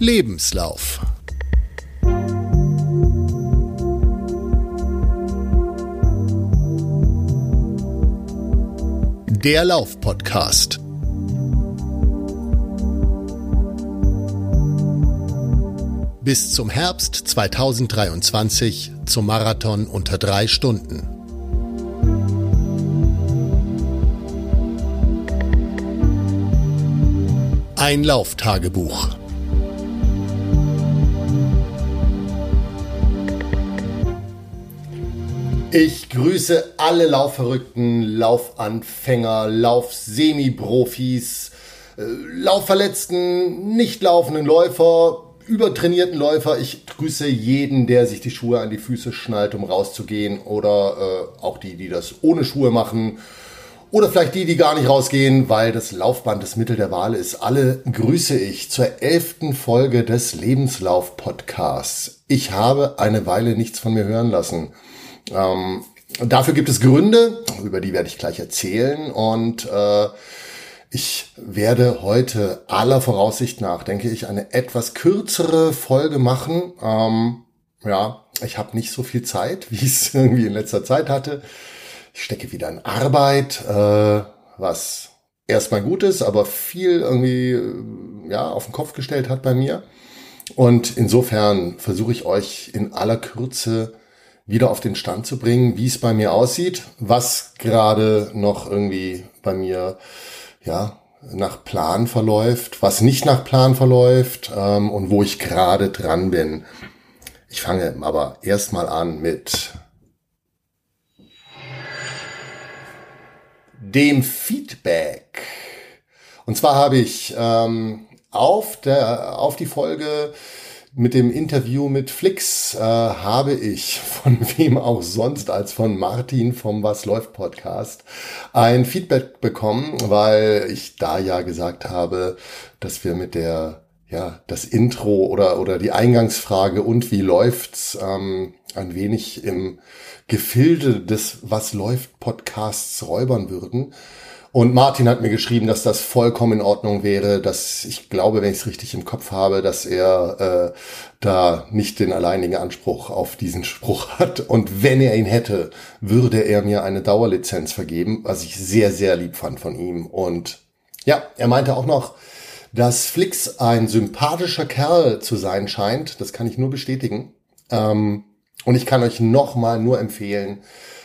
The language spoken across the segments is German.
Lebenslauf. Der Lauf-Podcast. Bis zum Herbst 2023 zum Marathon unter drei Stunden. Ein Lauftagebuch. Ich grüße alle Laufverrückten, Laufanfänger, Laufsemi-Profis, äh, Laufverletzten, nicht laufenden Läufer, übertrainierten Läufer. Ich grüße jeden, der sich die Schuhe an die Füße schnallt, um rauszugehen oder äh, auch die, die das ohne Schuhe machen oder vielleicht die, die gar nicht rausgehen, weil das Laufband das Mittel der Wahl ist. Alle grüße ich zur elften Folge des Lebenslauf-Podcasts. Ich habe eine Weile nichts von mir hören lassen. Ähm, dafür gibt es Gründe, über die werde ich gleich erzählen. Und äh, ich werde heute aller Voraussicht nach, denke ich, eine etwas kürzere Folge machen. Ähm, ja, ich habe nicht so viel Zeit, wie ich es irgendwie in letzter Zeit hatte. Ich stecke wieder in Arbeit, äh, was erstmal gut ist, aber viel irgendwie äh, ja auf den Kopf gestellt hat bei mir. Und insofern versuche ich euch in aller Kürze wieder auf den Stand zu bringen, wie es bei mir aussieht, was gerade noch irgendwie bei mir ja nach Plan verläuft, was nicht nach Plan verläuft ähm, und wo ich gerade dran bin. Ich fange aber erstmal an mit dem Feedback. Und zwar habe ich ähm, auf, der, auf die Folge mit dem Interview mit Flix äh, habe ich von wem auch sonst als von Martin vom Was läuft Podcast ein Feedback bekommen, weil ich da ja gesagt habe, dass wir mit der ja das Intro oder oder die Eingangsfrage und wie läuft's ähm, ein wenig im Gefilde des Was läuft Podcasts räubern würden. Und Martin hat mir geschrieben, dass das vollkommen in Ordnung wäre, dass ich glaube, wenn ich es richtig im Kopf habe, dass er äh, da nicht den alleinigen Anspruch auf diesen Spruch hat. Und wenn er ihn hätte, würde er mir eine Dauerlizenz vergeben, was ich sehr, sehr lieb fand von ihm. Und ja, er meinte auch noch, dass Flix ein sympathischer Kerl zu sein scheint. Das kann ich nur bestätigen. Ähm, und ich kann euch nochmal nur empfehlen,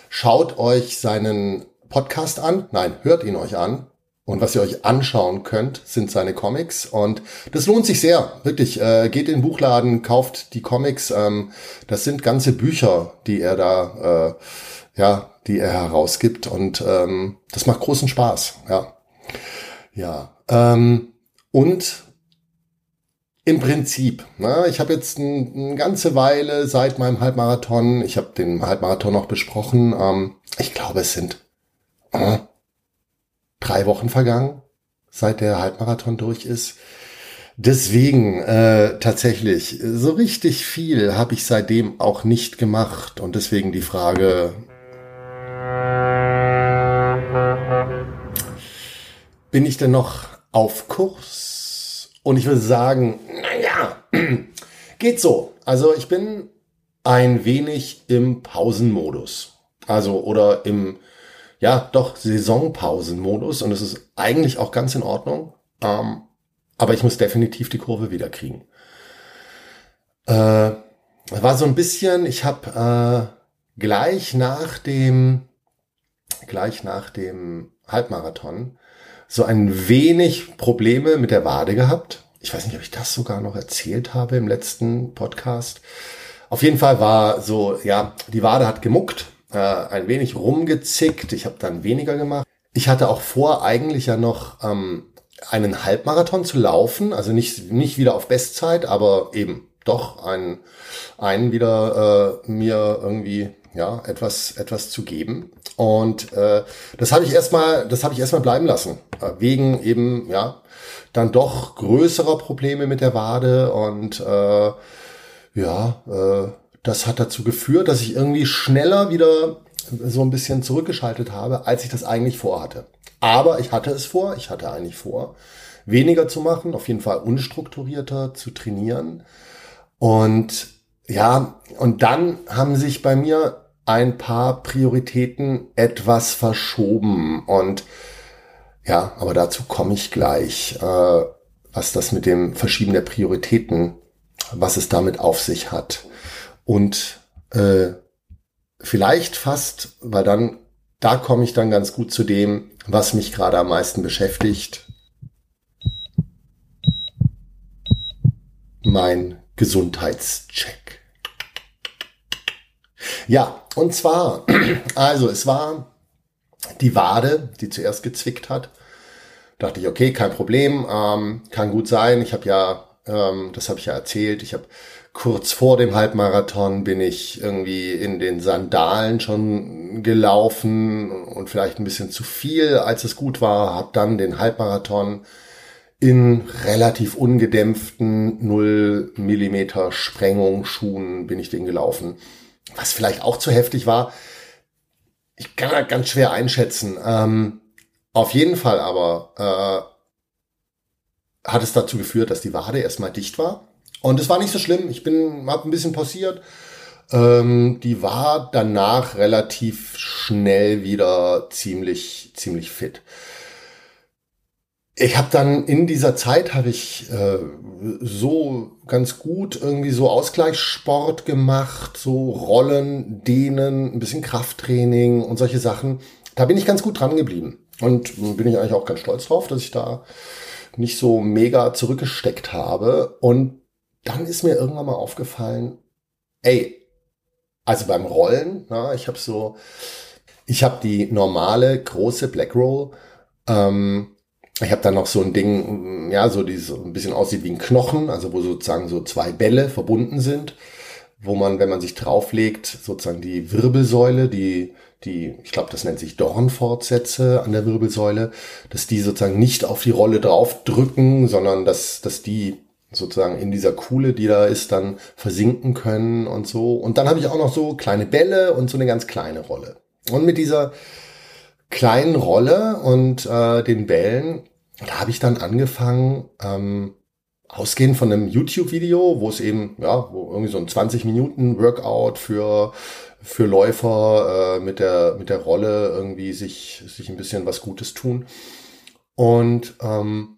schaut euch seinen Podcast an. Nein, hört ihn euch an. Und was ihr euch anschauen könnt, sind seine Comics. Und das lohnt sich sehr. Wirklich, äh, geht in den Buchladen, kauft die Comics. Ähm, das sind ganze Bücher, die er da, äh, ja, die er herausgibt. Und ähm, das macht großen Spaß. Ja. Ja. Ähm, und im Prinzip. Ne? Ich habe jetzt ein, eine ganze Weile seit meinem Halbmarathon, ich habe den Halbmarathon noch besprochen, ähm, ich glaube es sind äh, drei Wochen vergangen, seit der Halbmarathon durch ist. Deswegen äh, tatsächlich, so richtig viel habe ich seitdem auch nicht gemacht. Und deswegen die Frage, bin ich denn noch auf Kurs? Und ich würde sagen, naja, geht so. Also ich bin ein wenig im Pausenmodus. Also oder im, ja, doch Saisonpausenmodus. Und es ist eigentlich auch ganz in Ordnung. Ähm, aber ich muss definitiv die Kurve wieder kriegen. Äh, war so ein bisschen, ich habe äh, gleich nach dem, gleich nach dem Halbmarathon so ein wenig Probleme mit der Wade gehabt. Ich weiß nicht, ob ich das sogar noch erzählt habe im letzten Podcast. Auf jeden Fall war so, ja, die Wade hat gemuckt, äh, ein wenig rumgezickt. Ich habe dann weniger gemacht. Ich hatte auch vor, eigentlich ja noch ähm, einen Halbmarathon zu laufen, also nicht, nicht wieder auf Bestzeit, aber eben doch einen, einen wieder äh, mir irgendwie ja etwas etwas zu geben und äh, das habe ich erstmal das habe ich erstmal bleiben lassen äh, wegen eben ja dann doch größerer Probleme mit der Wade und äh, ja äh, das hat dazu geführt dass ich irgendwie schneller wieder so ein bisschen zurückgeschaltet habe als ich das eigentlich vorhatte aber ich hatte es vor ich hatte eigentlich vor weniger zu machen, auf jeden Fall unstrukturierter zu trainieren. Und ja, und dann haben sich bei mir ein paar Prioritäten etwas verschoben. Und ja, aber dazu komme ich gleich, äh, was das mit dem Verschieben der Prioritäten, was es damit auf sich hat. Und äh, vielleicht fast, weil dann, da komme ich dann ganz gut zu dem, was mich gerade am meisten beschäftigt. Mein Gesundheitscheck. Ja, und zwar, also es war die Wade, die zuerst gezwickt hat. Dachte ich, okay, kein Problem, ähm, kann gut sein. Ich habe ja, ähm, das habe ich ja erzählt, ich habe kurz vor dem Halbmarathon bin ich irgendwie in den Sandalen schon gelaufen und vielleicht ein bisschen zu viel, als es gut war. Habe dann den Halbmarathon in relativ ungedämpften 0 Millimeter Sprengungsschuhen bin ich den gelaufen. Was vielleicht auch zu heftig war. Ich kann halt ganz schwer einschätzen. Ähm, auf jeden Fall aber äh, hat es dazu geführt, dass die Wade erstmal dicht war und es war nicht so schlimm. Ich bin, hab ein bisschen pausiert. Ähm, die war danach relativ schnell wieder ziemlich, ziemlich fit. Ich habe dann in dieser Zeit habe ich äh, so ganz gut irgendwie so Ausgleichssport gemacht, so Rollen, Dehnen, ein bisschen Krafttraining und solche Sachen. Da bin ich ganz gut dran geblieben und bin ich eigentlich auch ganz stolz drauf, dass ich da nicht so mega zurückgesteckt habe und dann ist mir irgendwann mal aufgefallen, ey, also beim Rollen, na, ich habe so, ich habe die normale große Black Roll. Ähm, ich habe dann noch so ein Ding, ja, so die so ein bisschen aussieht wie ein Knochen, also wo sozusagen so zwei Bälle verbunden sind, wo man, wenn man sich drauflegt, sozusagen die Wirbelsäule, die die, ich glaube, das nennt sich Dornfortsätze an der Wirbelsäule, dass die sozusagen nicht auf die Rolle draufdrücken, sondern dass, dass die sozusagen in dieser Kuhle, die da ist, dann versinken können und so. Und dann habe ich auch noch so kleine Bälle und so eine ganz kleine Rolle. Und mit dieser kleinen Rolle und äh, den Bällen, da habe ich dann angefangen, ähm, ausgehend von einem YouTube-Video, wo es eben, ja, wo irgendwie so ein 20 Minuten Workout für für Läufer äh, mit der mit der Rolle irgendwie sich sich ein bisschen was Gutes tun. Und ähm,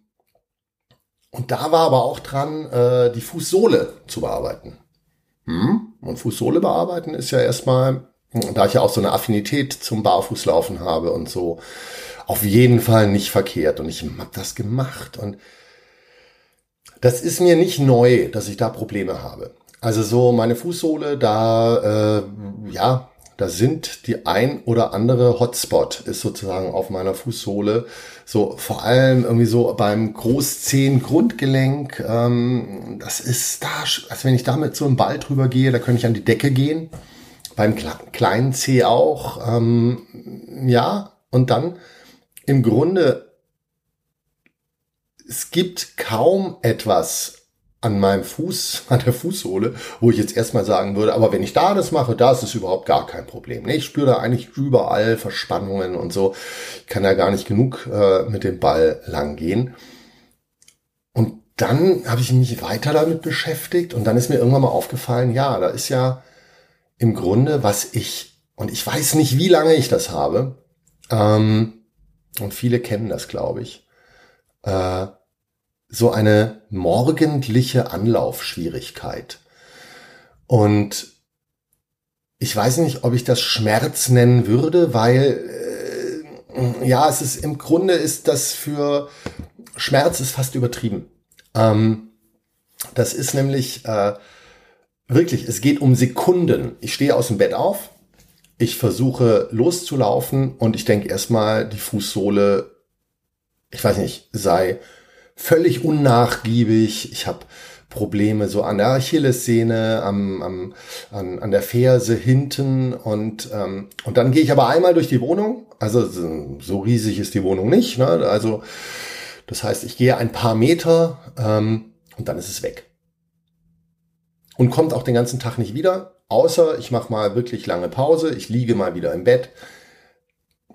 und da war aber auch dran, äh, die Fußsohle zu bearbeiten. Hm? Und Fußsohle bearbeiten ist ja erstmal, da ich ja auch so eine Affinität zum Barfußlaufen habe und so, auf jeden Fall nicht verkehrt. Und ich habe das gemacht. Und das ist mir nicht neu, dass ich da Probleme habe. Also so meine Fußsohle, da, äh, ja, da sind die ein oder andere Hotspot ist sozusagen auf meiner Fußsohle. So vor allem irgendwie so beim Großzehen Grundgelenk. Ähm, das ist da, also wenn ich damit so einen Ball drüber gehe, da könnte ich an die Decke gehen. Beim kleinen C auch. Ähm, ja, und dann im Grunde, es gibt kaum etwas, an meinem Fuß, an der Fußsohle, wo ich jetzt erstmal sagen würde, aber wenn ich da das mache, da ist es überhaupt gar kein Problem. Ich spüre da eigentlich überall Verspannungen und so. Ich kann da gar nicht genug äh, mit dem Ball lang gehen. Und dann habe ich mich weiter damit beschäftigt und dann ist mir irgendwann mal aufgefallen, ja, da ist ja im Grunde, was ich, und ich weiß nicht, wie lange ich das habe, ähm, und viele kennen das, glaube ich, äh, so eine morgendliche Anlaufschwierigkeit. Und ich weiß nicht, ob ich das Schmerz nennen würde, weil äh, ja, es ist im Grunde ist das für Schmerz ist fast übertrieben. Ähm, das ist nämlich äh, wirklich, es geht um Sekunden. Ich stehe aus dem Bett auf, ich versuche loszulaufen und ich denke erstmal, die Fußsohle, ich weiß nicht, sei völlig unnachgiebig. Ich habe Probleme so an der Achillessehne, am, am, an, an der Ferse hinten und, ähm, und dann gehe ich aber einmal durch die Wohnung. Also so riesig ist die Wohnung nicht. Ne? Also das heißt, ich gehe ein paar Meter ähm, und dann ist es weg. Und kommt auch den ganzen Tag nicht wieder, außer ich mache mal wirklich lange Pause, ich liege mal wieder im Bett.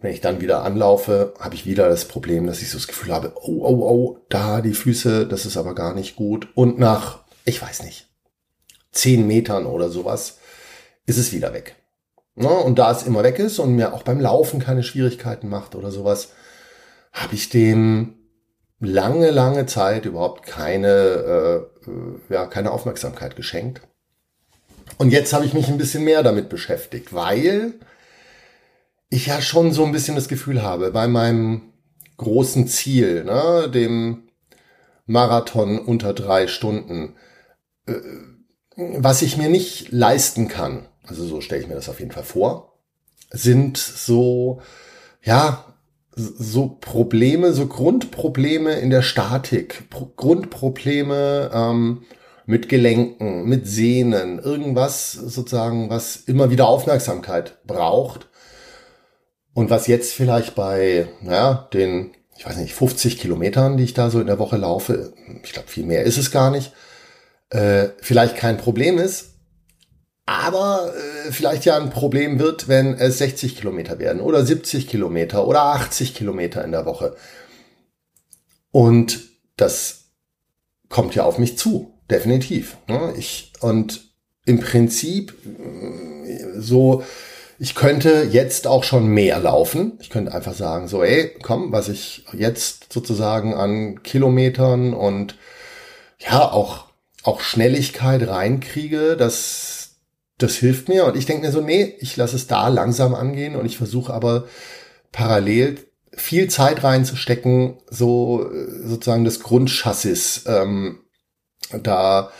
Wenn ich dann wieder anlaufe, habe ich wieder das Problem, dass ich so das Gefühl habe, oh, oh, oh, da die Füße, das ist aber gar nicht gut. Und nach, ich weiß nicht, zehn Metern oder sowas, ist es wieder weg. Ja, und da es immer weg ist und mir auch beim Laufen keine Schwierigkeiten macht oder sowas, habe ich dem lange, lange Zeit überhaupt keine, äh, ja, keine Aufmerksamkeit geschenkt. Und jetzt habe ich mich ein bisschen mehr damit beschäftigt, weil ich ja schon so ein bisschen das Gefühl habe, bei meinem großen Ziel, ne, dem Marathon unter drei Stunden, äh, was ich mir nicht leisten kann, also so stelle ich mir das auf jeden Fall vor, sind so, ja, so Probleme, so Grundprobleme in der Statik, Pro Grundprobleme ähm, mit Gelenken, mit Sehnen, irgendwas sozusagen, was immer wieder Aufmerksamkeit braucht und was jetzt vielleicht bei ja, den, ich weiß nicht, 50 Kilometern, die ich da so in der Woche laufe, ich glaube, viel mehr ist es gar nicht, äh, vielleicht kein Problem ist, aber äh, vielleicht ja ein Problem wird, wenn es 60 Kilometer werden oder 70 Kilometer oder 80 Kilometer in der Woche. Und das kommt ja auf mich zu, definitiv. Ne? Ich, und im Prinzip äh, so ich könnte jetzt auch schon mehr laufen. Ich könnte einfach sagen, so, ey, komm, was ich jetzt sozusagen an Kilometern und ja, auch, auch Schnelligkeit reinkriege, das, das hilft mir. Und ich denke mir so, nee, ich lasse es da langsam angehen und ich versuche aber parallel viel Zeit reinzustecken, so sozusagen das Grundchassis ähm, da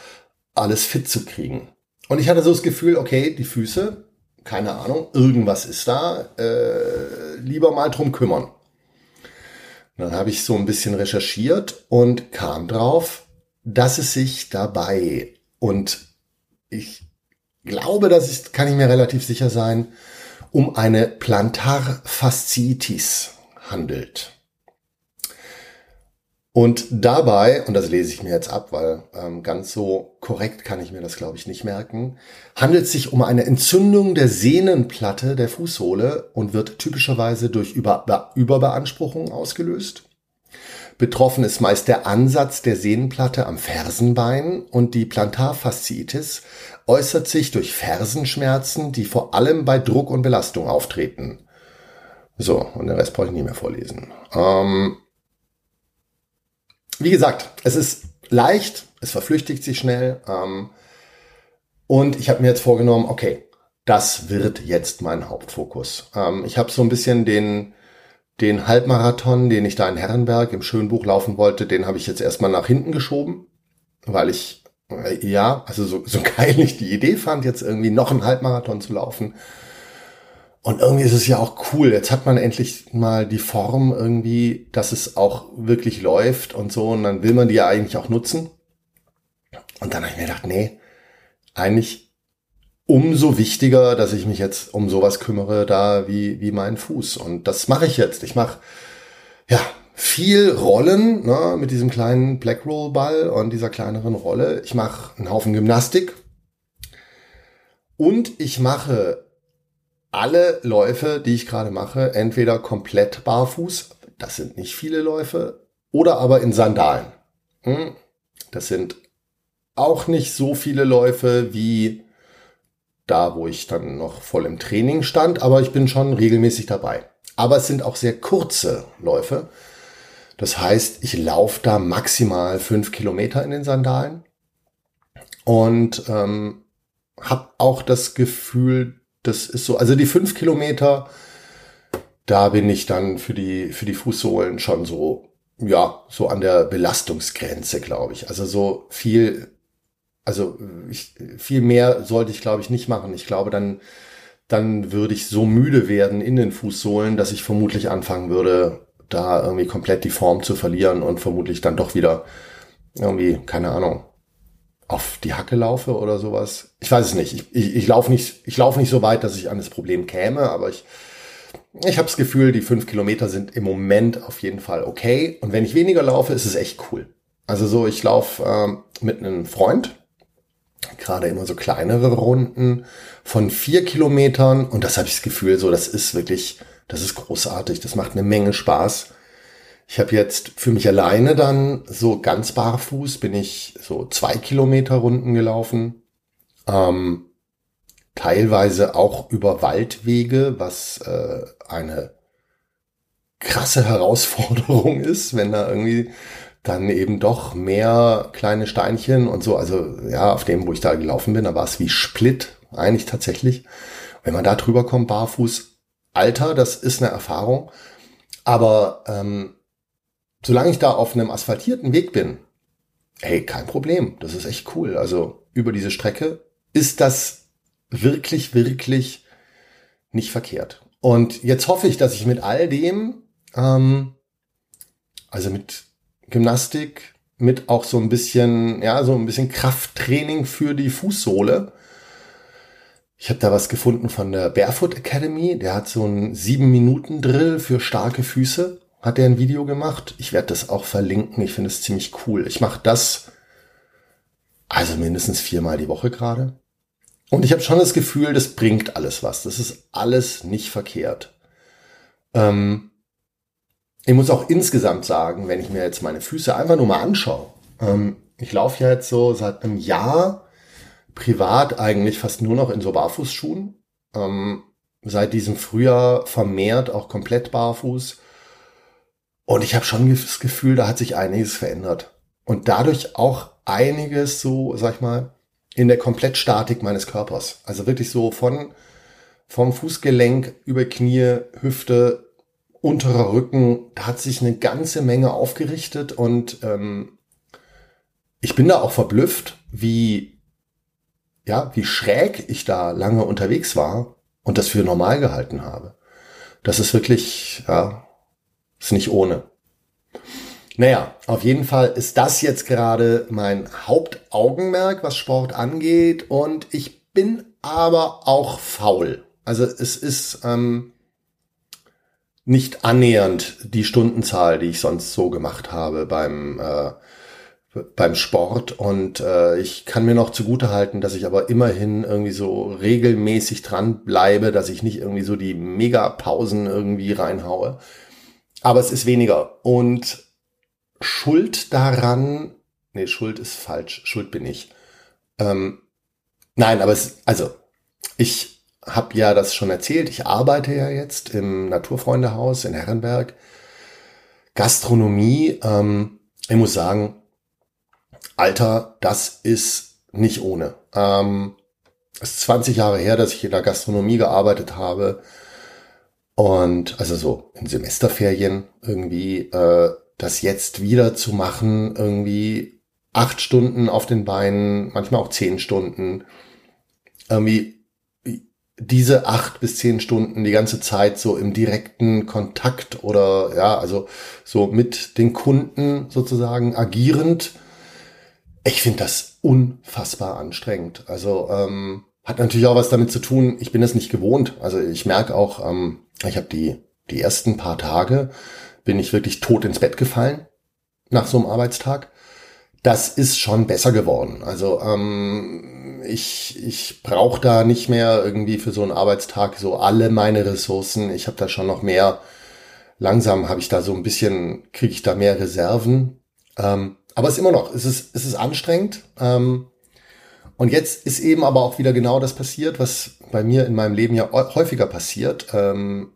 alles fit zu kriegen. Und ich hatte so das Gefühl, okay, die Füße, keine Ahnung, irgendwas ist da, äh, lieber mal drum kümmern. dann habe ich so ein bisschen recherchiert und kam drauf, dass es sich dabei und ich glaube, das ist, kann ich mir relativ sicher sein, um eine Plantarfasziitis handelt. Und dabei, und das lese ich mir jetzt ab, weil ähm, ganz so korrekt kann ich mir das, glaube ich, nicht merken, handelt es sich um eine Entzündung der Sehnenplatte der Fußsohle und wird typischerweise durch Über Überbeanspruchung ausgelöst. Betroffen ist meist der Ansatz der Sehnenplatte am Fersenbein und die Plantarfasziitis äußert sich durch Fersenschmerzen, die vor allem bei Druck und Belastung auftreten. So, und den Rest brauche ich nicht mehr vorlesen. Ähm, wie gesagt, es ist leicht, es verflüchtigt sich schnell. Ähm, und ich habe mir jetzt vorgenommen, okay, das wird jetzt mein Hauptfokus. Ähm, ich habe so ein bisschen den, den Halbmarathon, den ich da in Herrenberg im Schönbuch laufen wollte, den habe ich jetzt erstmal nach hinten geschoben, weil ich, äh, ja, also so, so geil ich die Idee fand, jetzt irgendwie noch einen Halbmarathon zu laufen. Und irgendwie ist es ja auch cool. Jetzt hat man endlich mal die Form irgendwie, dass es auch wirklich läuft und so. Und dann will man die ja eigentlich auch nutzen. Und dann habe ich mir gedacht, nee, eigentlich umso wichtiger, dass ich mich jetzt um sowas kümmere, da wie, wie mein Fuß. Und das mache ich jetzt. Ich mache, ja, viel Rollen ne, mit diesem kleinen Black Roll Ball und dieser kleineren Rolle. Ich mache einen Haufen Gymnastik. Und ich mache alle Läufe, die ich gerade mache, entweder komplett barfuß, das sind nicht viele Läufe, oder aber in Sandalen. Hm? Das sind auch nicht so viele Läufe wie da, wo ich dann noch voll im Training stand, aber ich bin schon regelmäßig dabei. Aber es sind auch sehr kurze Läufe. Das heißt, ich laufe da maximal fünf Kilometer in den Sandalen und ähm, habe auch das Gefühl, das ist so, also die fünf Kilometer, da bin ich dann für die, für die Fußsohlen schon so, ja, so an der Belastungsgrenze, glaube ich. Also so viel, also ich, viel mehr sollte ich, glaube ich, nicht machen. Ich glaube, dann, dann würde ich so müde werden in den Fußsohlen, dass ich vermutlich anfangen würde, da irgendwie komplett die Form zu verlieren und vermutlich dann doch wieder irgendwie, keine Ahnung, auf die Hacke laufe oder sowas. Ich weiß es nicht. Ich, ich, ich laufe nicht, ich laufe nicht so weit, dass ich an das Problem käme, aber ich, ich habe das Gefühl, die fünf Kilometer sind im Moment auf jeden Fall okay. Und wenn ich weniger laufe, ist es echt cool. Also so, ich laufe ähm, mit einem Freund, gerade immer so kleinere Runden von vier Kilometern und das habe ich das Gefühl, so das ist wirklich, Das ist großartig. Das macht eine Menge Spaß. Ich habe jetzt für mich alleine dann so ganz barfuß bin ich so zwei Kilometer Runden gelaufen. Ähm, teilweise auch über Waldwege, was äh, eine krasse Herausforderung ist, wenn da irgendwie dann eben doch mehr kleine Steinchen und so, also ja, auf dem, wo ich da gelaufen bin, da war es wie Split, eigentlich tatsächlich. Wenn man da drüber kommt, barfuß, Alter, das ist eine Erfahrung. Aber ähm, solange ich da auf einem asphaltierten Weg bin, hey, kein Problem. Das ist echt cool. Also über diese Strecke ist das wirklich, wirklich nicht verkehrt. Und jetzt hoffe ich, dass ich mit all dem, ähm, also mit Gymnastik, mit auch so ein bisschen, ja, so ein bisschen Krafttraining für die Fußsohle. Ich habe da was gefunden von der Barefoot Academy. Der hat so einen sieben Minuten Drill für starke Füße hat er ein Video gemacht. Ich werde das auch verlinken. Ich finde es ziemlich cool. Ich mache das also mindestens viermal die Woche gerade. Und ich habe schon das Gefühl, das bringt alles was. Das ist alles nicht verkehrt. Ähm, ich muss auch insgesamt sagen, wenn ich mir jetzt meine Füße einfach nur mal anschaue. Ähm, ich laufe ja jetzt so seit einem Jahr privat eigentlich fast nur noch in so Barfußschuhen. Ähm, seit diesem Frühjahr vermehrt auch komplett barfuß. Und ich habe schon das Gefühl, da hat sich einiges verändert. Und dadurch auch einiges so, sag ich mal, in der Komplettstatik meines Körpers. Also wirklich so von, vom Fußgelenk über Knie, Hüfte, unterer Rücken, da hat sich eine ganze Menge aufgerichtet und ähm, ich bin da auch verblüfft, wie, ja, wie schräg ich da lange unterwegs war und das für normal gehalten habe. Das ist wirklich, ja, ist nicht ohne. Naja, auf jeden Fall ist das jetzt gerade mein Hauptaugenmerk, was Sport angeht. Und ich bin aber auch faul. Also es ist ähm, nicht annähernd die Stundenzahl, die ich sonst so gemacht habe beim, äh, beim Sport. Und äh, ich kann mir noch zugute halten, dass ich aber immerhin irgendwie so regelmäßig dran bleibe, dass ich nicht irgendwie so die Megapausen irgendwie reinhaue. Aber es ist weniger. Und Schuld daran, nee, Schuld ist falsch, Schuld bin ich. Ähm, nein, aber es, also, ich habe ja das schon erzählt, ich arbeite ja jetzt im Naturfreundehaus in Herrenberg. Gastronomie, ähm, ich muss sagen, Alter, das ist nicht ohne. Ähm, es ist 20 Jahre her, dass ich in der Gastronomie gearbeitet habe. Und also so in Semesterferien irgendwie äh, das jetzt wieder zu machen, irgendwie acht Stunden auf den Beinen, manchmal auch zehn Stunden, irgendwie diese acht bis zehn Stunden die ganze Zeit so im direkten Kontakt oder ja, also so mit den Kunden sozusagen agierend. Ich finde das unfassbar anstrengend. Also ähm, hat natürlich auch was damit zu tun, ich bin es nicht gewohnt. Also ich merke auch, ähm, ich habe die, die ersten paar Tage, bin ich wirklich tot ins Bett gefallen nach so einem Arbeitstag. Das ist schon besser geworden. Also ähm, ich, ich brauche da nicht mehr irgendwie für so einen Arbeitstag so alle meine Ressourcen. Ich habe da schon noch mehr. Langsam habe ich da so ein bisschen, kriege ich da mehr Reserven. Ähm, aber es ist immer noch, es ist, es ist anstrengend. Ähm, und jetzt ist eben aber auch wieder genau das passiert, was bei mir in meinem Leben ja häufiger passiert. Ähm,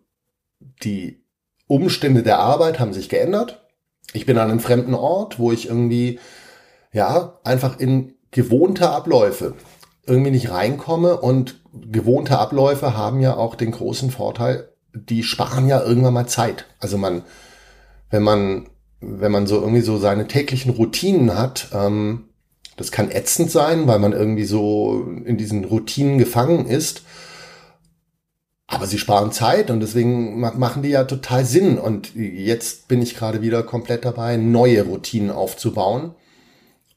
die Umstände der Arbeit haben sich geändert. Ich bin an einem fremden Ort, wo ich irgendwie, ja, einfach in gewohnte Abläufe irgendwie nicht reinkomme und gewohnte Abläufe haben ja auch den großen Vorteil, die sparen ja irgendwann mal Zeit. Also man, wenn man, wenn man so irgendwie so seine täglichen Routinen hat, ähm, das kann ätzend sein, weil man irgendwie so in diesen Routinen gefangen ist. Aber sie sparen Zeit und deswegen machen die ja total Sinn. Und jetzt bin ich gerade wieder komplett dabei, neue Routinen aufzubauen.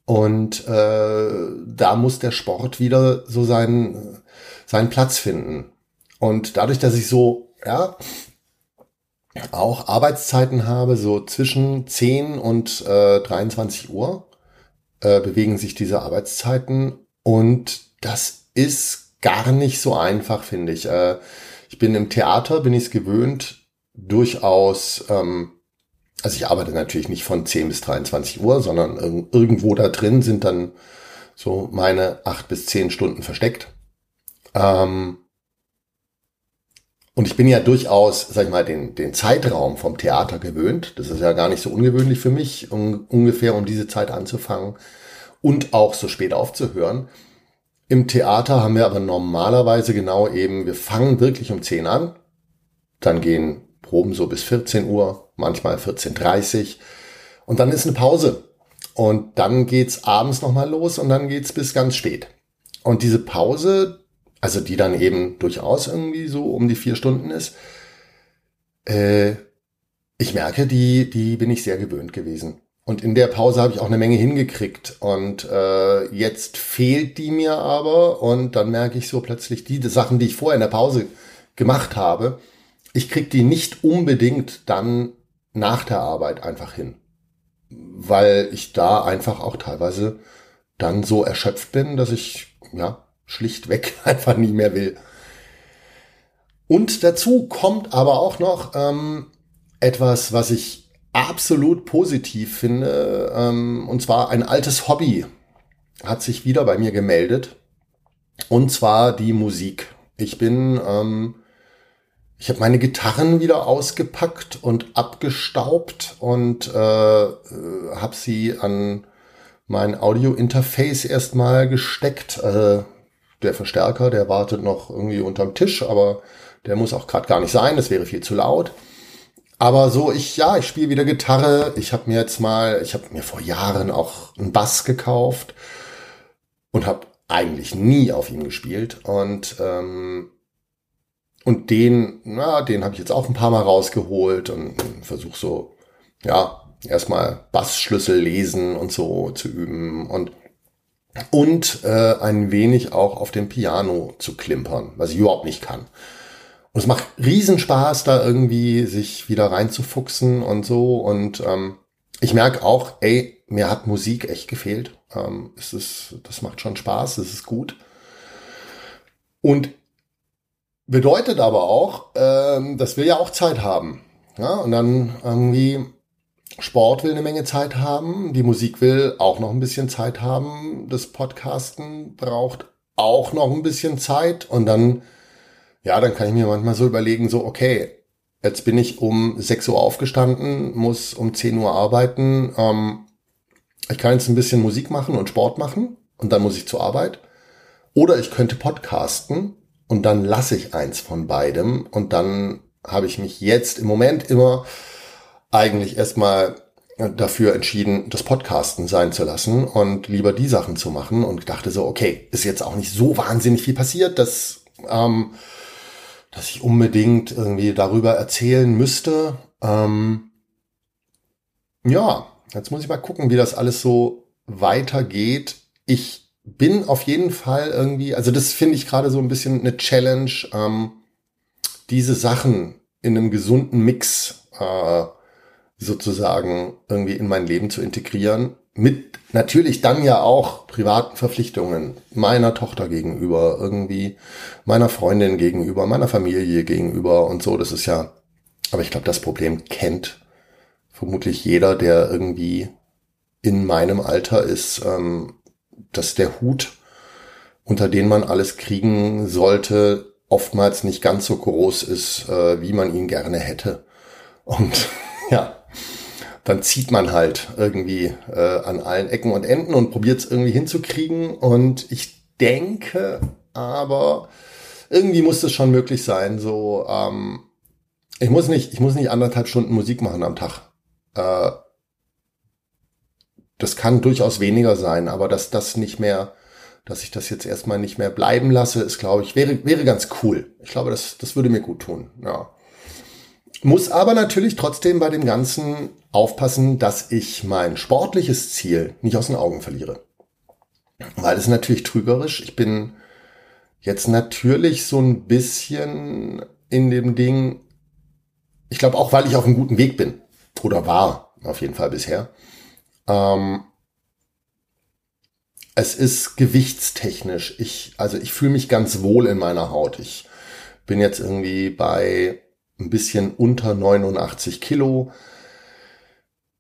Und äh, da muss der Sport wieder so seinen, seinen Platz finden. Und dadurch, dass ich so, ja, auch Arbeitszeiten habe, so zwischen 10 und äh, 23 Uhr, äh, bewegen sich diese Arbeitszeiten und das ist gar nicht so einfach, finde ich. Äh, ich bin im Theater, bin ich es gewöhnt, durchaus, ähm, also ich arbeite natürlich nicht von 10 bis 23 Uhr, sondern irgendwo da drin sind dann so meine acht bis zehn Stunden versteckt. Ähm, und ich bin ja durchaus, sag ich mal, den, den Zeitraum vom Theater gewöhnt. Das ist ja gar nicht so ungewöhnlich für mich, um, ungefähr um diese Zeit anzufangen und auch so spät aufzuhören. Im Theater haben wir aber normalerweise genau eben, wir fangen wirklich um 10 an, dann gehen Proben so bis 14 Uhr, manchmal 14.30 und dann ist eine Pause. Und dann geht's abends nochmal los und dann geht's bis ganz spät. Und diese Pause, also die dann eben durchaus irgendwie so um die vier Stunden ist, äh, ich merke, die, die bin ich sehr gewöhnt gewesen. Und in der Pause habe ich auch eine Menge hingekriegt. Und äh, jetzt fehlt die mir aber. Und dann merke ich so plötzlich die, die Sachen, die ich vorher in der Pause gemacht habe, ich krieg die nicht unbedingt dann nach der Arbeit einfach hin. Weil ich da einfach auch teilweise dann so erschöpft bin, dass ich ja schlichtweg einfach nie mehr will. Und dazu kommt aber auch noch ähm, etwas, was ich absolut positiv finde. Ähm, und zwar ein altes Hobby hat sich wieder bei mir gemeldet. Und zwar die Musik. Ich bin, ähm, ich habe meine Gitarren wieder ausgepackt und abgestaubt und äh, äh habe sie an mein Audio-Interface erstmal gesteckt. Äh, der Verstärker, der wartet noch irgendwie unterm Tisch, aber der muss auch gerade gar nicht sein, das wäre viel zu laut. Aber so, ich, ja, ich spiele wieder Gitarre. Ich habe mir jetzt mal, ich habe mir vor Jahren auch einen Bass gekauft und habe eigentlich nie auf ihm gespielt. Und, ähm, und den, na, den habe ich jetzt auch ein paar Mal rausgeholt und versuche so, ja, erstmal Bassschlüssel lesen und so zu üben und und äh, ein wenig auch auf dem Piano zu klimpern, was ich überhaupt nicht kann. Und es macht Riesenspaß, da irgendwie sich wieder reinzufuchsen und so. Und ähm, ich merke auch, ey, mir hat Musik echt gefehlt. Ähm, es ist, das macht schon Spaß, es ist gut. Und bedeutet aber auch, ähm, dass wir ja auch Zeit haben. Ja, und dann irgendwie Sport will eine Menge Zeit haben, die Musik will auch noch ein bisschen Zeit haben, das Podcasten braucht auch noch ein bisschen Zeit und dann ja, dann kann ich mir manchmal so überlegen, so, okay, jetzt bin ich um 6 Uhr aufgestanden, muss um 10 Uhr arbeiten. Ähm, ich kann jetzt ein bisschen Musik machen und Sport machen und dann muss ich zur Arbeit. Oder ich könnte podcasten und dann lasse ich eins von beidem und dann habe ich mich jetzt im Moment immer eigentlich erstmal dafür entschieden, das Podcasten sein zu lassen und lieber die Sachen zu machen und dachte so, okay, ist jetzt auch nicht so wahnsinnig viel passiert, dass ähm, dass ich unbedingt irgendwie darüber erzählen müsste. Ähm, ja, jetzt muss ich mal gucken, wie das alles so weitergeht. Ich bin auf jeden Fall irgendwie, also das finde ich gerade so ein bisschen eine Challenge, ähm, diese Sachen in einem gesunden Mix äh, sozusagen irgendwie in mein Leben zu integrieren mit natürlich dann ja auch privaten Verpflichtungen meiner Tochter gegenüber, irgendwie meiner Freundin gegenüber, meiner Familie gegenüber und so. Das ist ja, aber ich glaube, das Problem kennt vermutlich jeder, der irgendwie in meinem Alter ist, ähm, dass der Hut, unter den man alles kriegen sollte, oftmals nicht ganz so groß ist, äh, wie man ihn gerne hätte. Und ja, dann zieht man halt irgendwie äh, an allen Ecken und Enden und probiert es irgendwie hinzukriegen. Und ich denke aber, irgendwie muss es schon möglich sein. So, ähm, ich muss nicht, ich muss nicht anderthalb Stunden Musik machen am Tag. Äh, das kann durchaus weniger sein, aber dass das nicht mehr, dass ich das jetzt erstmal nicht mehr bleiben lasse, ist, glaube ich, wäre, wäre ganz cool. Ich glaube, das, das würde mir gut tun. Ja. Muss aber natürlich trotzdem bei dem Ganzen aufpassen, dass ich mein sportliches Ziel nicht aus den Augen verliere. Weil das ist natürlich trügerisch. Ich bin jetzt natürlich so ein bisschen in dem Ding, ich glaube auch, weil ich auf einem guten Weg bin. Oder war, auf jeden Fall bisher. Ähm, es ist gewichtstechnisch. Ich, also ich fühle mich ganz wohl in meiner Haut. Ich bin jetzt irgendwie bei ein bisschen unter 89 Kilo.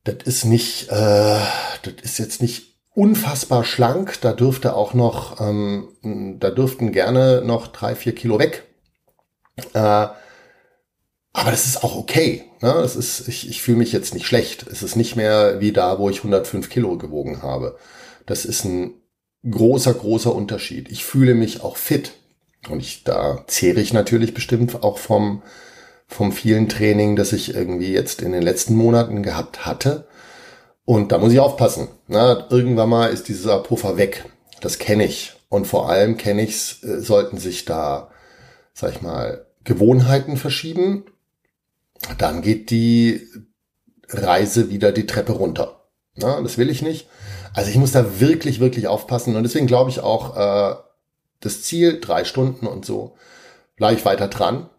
Das ist nicht, äh, das ist jetzt nicht unfassbar schlank. Da dürfte auch noch, ähm, da dürften gerne noch drei, vier Kilo weg. Äh, aber das ist auch okay. Ne? Das ist, ich, ich fühle mich jetzt nicht schlecht. Es ist nicht mehr wie da, wo ich 105 Kilo gewogen habe. Das ist ein großer, großer Unterschied. Ich fühle mich auch fit. Und ich, da zehre ich natürlich bestimmt auch vom, vom vielen Training, das ich irgendwie jetzt in den letzten Monaten gehabt hatte. Und da muss ich aufpassen. Na, irgendwann mal ist dieser Puffer weg. Das kenne ich. Und vor allem kenne ich's, äh, sollten sich da, sag ich mal, Gewohnheiten verschieben. Dann geht die Reise wieder die Treppe runter. Na, das will ich nicht. Also ich muss da wirklich, wirklich aufpassen. Und deswegen glaube ich auch, äh, das Ziel, drei Stunden und so, bleibe ich weiter dran.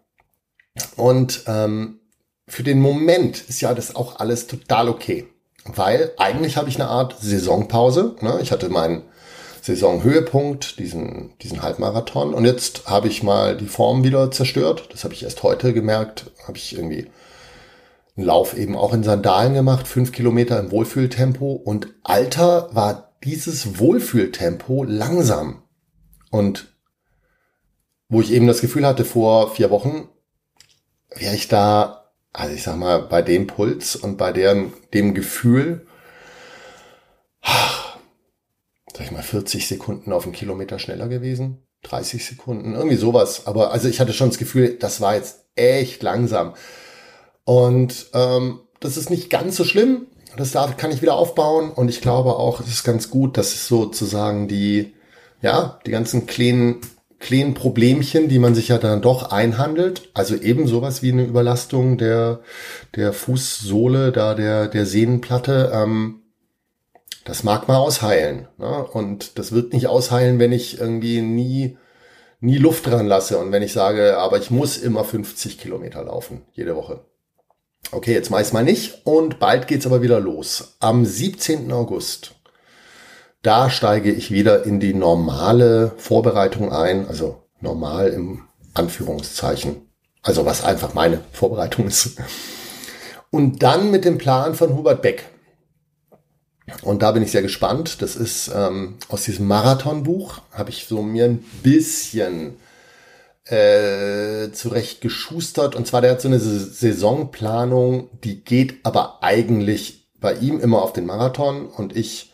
Und ähm, für den Moment ist ja das auch alles total okay. Weil eigentlich habe ich eine Art Saisonpause. Ne? Ich hatte meinen Saisonhöhepunkt, diesen, diesen Halbmarathon. Und jetzt habe ich mal die Form wieder zerstört. Das habe ich erst heute gemerkt. Habe ich irgendwie einen Lauf eben auch in Sandalen gemacht, fünf Kilometer im Wohlfühltempo. Und Alter war dieses Wohlfühltempo langsam. Und wo ich eben das Gefühl hatte, vor vier Wochen wäre ich da, also ich sag mal, bei dem Puls und bei dem, dem Gefühl, sag ich mal, 40 Sekunden auf einen Kilometer schneller gewesen. 30 Sekunden, irgendwie sowas. Aber also ich hatte schon das Gefühl, das war jetzt echt langsam. Und ähm, das ist nicht ganz so schlimm. Das darf, kann ich wieder aufbauen. Und ich glaube auch, es ist ganz gut, dass es sozusagen die, ja, die ganzen kleinen, kleinen Problemchen, die man sich ja dann doch einhandelt, also eben sowas wie eine Überlastung der, der Fußsohle, da der, der Sehnenplatte, ähm, das mag mal ausheilen. Ne? Und das wird nicht ausheilen, wenn ich irgendwie nie, nie Luft dran lasse und wenn ich sage, aber ich muss immer 50 Kilometer laufen, jede Woche. Okay, jetzt ich's mal nicht und bald geht's aber wieder los. Am 17. August da steige ich wieder in die normale Vorbereitung ein, also normal im Anführungszeichen. Also was einfach meine Vorbereitung ist. Und dann mit dem Plan von Hubert Beck. Und da bin ich sehr gespannt. Das ist ähm, aus diesem Marathonbuch, habe ich so mir ein bisschen äh, zurecht geschustert. Und zwar, der hat so eine Saisonplanung, die geht aber eigentlich bei ihm immer auf den Marathon und ich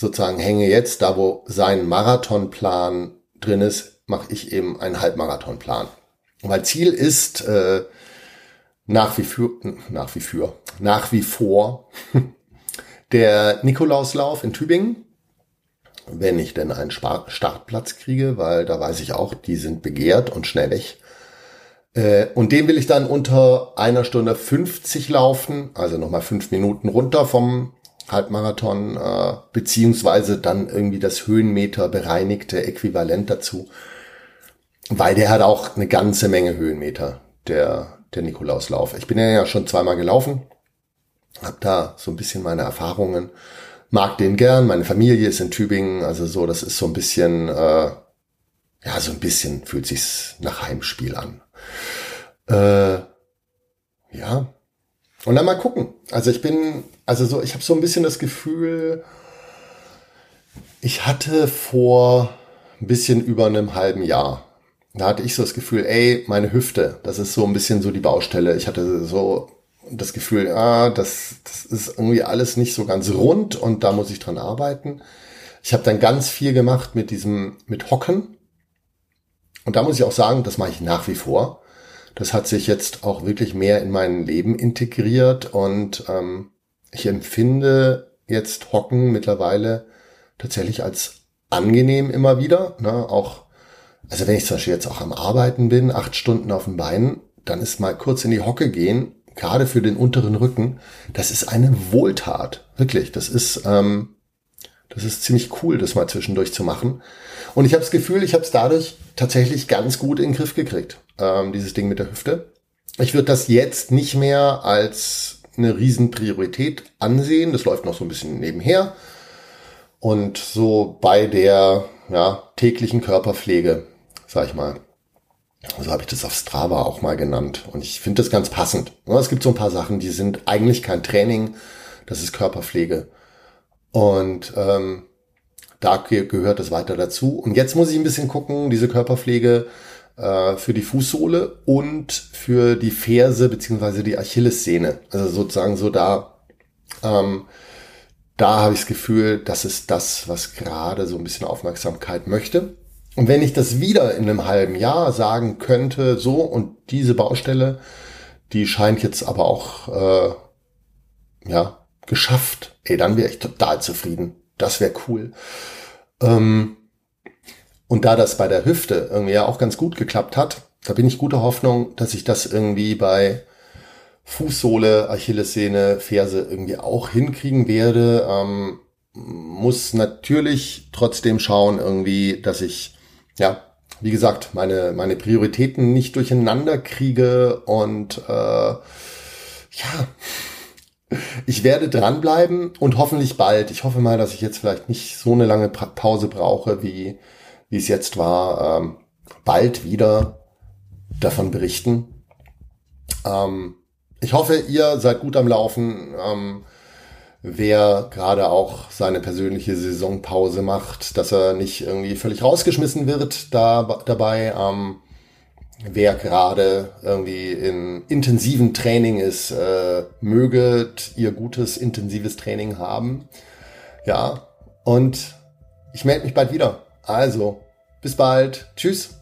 sozusagen hänge jetzt da, wo sein Marathonplan drin ist, mache ich eben einen Halbmarathonplan. Weil Ziel ist äh, nach wie für, nach wie für, nach wie vor der Nikolauslauf in Tübingen, wenn ich denn einen Startplatz kriege, weil da weiß ich auch, die sind begehrt und schnell weg. Äh, und den will ich dann unter einer Stunde 50 laufen, also nochmal fünf Minuten runter vom Halbmarathon, äh, beziehungsweise dann irgendwie das Höhenmeter bereinigte Äquivalent dazu. Weil der hat auch eine ganze Menge Höhenmeter, der, der Nikolauslauf. Ich bin ja schon zweimal gelaufen, hab da so ein bisschen meine Erfahrungen, mag den gern, meine Familie ist in Tübingen, also so, das ist so ein bisschen, äh, ja, so ein bisschen fühlt sich's nach Heimspiel an. Äh, ja, und dann mal gucken. Also ich bin, also so, ich habe so ein bisschen das Gefühl, ich hatte vor ein bisschen über einem halben Jahr, da hatte ich so das Gefühl, ey, meine Hüfte, das ist so ein bisschen so die Baustelle. Ich hatte so das Gefühl, ah, das, das ist irgendwie alles nicht so ganz rund und da muss ich dran arbeiten. Ich habe dann ganz viel gemacht mit diesem, mit Hocken. Und da muss ich auch sagen, das mache ich nach wie vor. Das hat sich jetzt auch wirklich mehr in mein Leben integriert und ähm, ich empfinde jetzt Hocken mittlerweile tatsächlich als angenehm immer wieder. Ne? Auch, also wenn ich zum Beispiel jetzt auch am Arbeiten bin, acht Stunden auf dem Bein, dann ist mal kurz in die Hocke gehen, gerade für den unteren Rücken, das ist eine Wohltat. Wirklich. Das ist, ähm, das ist ziemlich cool, das mal zwischendurch zu machen. Und ich habe das Gefühl, ich habe es dadurch tatsächlich ganz gut in den Griff gekriegt, ähm, dieses Ding mit der Hüfte. Ich würde das jetzt nicht mehr als eine Riesenpriorität ansehen. Das läuft noch so ein bisschen nebenher. Und so bei der ja, täglichen Körperpflege, sag ich mal, So habe ich das auf Strava auch mal genannt. Und ich finde das ganz passend. Es gibt so ein paar Sachen, die sind eigentlich kein Training, das ist Körperpflege. Und ähm, da gehört es weiter dazu. Und jetzt muss ich ein bisschen gucken, diese Körperpflege äh, für die Fußsohle und für die Ferse beziehungsweise die Achillessehne. Also sozusagen so da, ähm, da habe ich das Gefühl, das ist das, was gerade so ein bisschen Aufmerksamkeit möchte. Und wenn ich das wieder in einem halben Jahr sagen könnte, so und diese Baustelle, die scheint jetzt aber auch äh, ja geschafft, ey, dann wäre ich total zufrieden. Das wäre cool. Ähm, und da das bei der Hüfte irgendwie ja auch ganz gut geklappt hat, da bin ich guter Hoffnung, dass ich das irgendwie bei Fußsohle, Achillessehne, Ferse irgendwie auch hinkriegen werde. Ähm, muss natürlich trotzdem schauen irgendwie, dass ich, ja, wie gesagt, meine, meine Prioritäten nicht durcheinander kriege und äh, ja, ich werde dranbleiben und hoffentlich bald. Ich hoffe mal, dass ich jetzt vielleicht nicht so eine lange Pause brauche, wie wie es jetzt war, ähm, bald wieder davon berichten. Ähm, ich hoffe, ihr seid gut am Laufen. Ähm, wer gerade auch seine persönliche Saisonpause macht, dass er nicht irgendwie völlig rausgeschmissen wird da, dabei. Ähm, wer gerade irgendwie in intensiven Training ist, äh, möget ihr gutes, intensives Training haben. Ja, und ich melde mich bald wieder. Also, bis bald. Tschüss.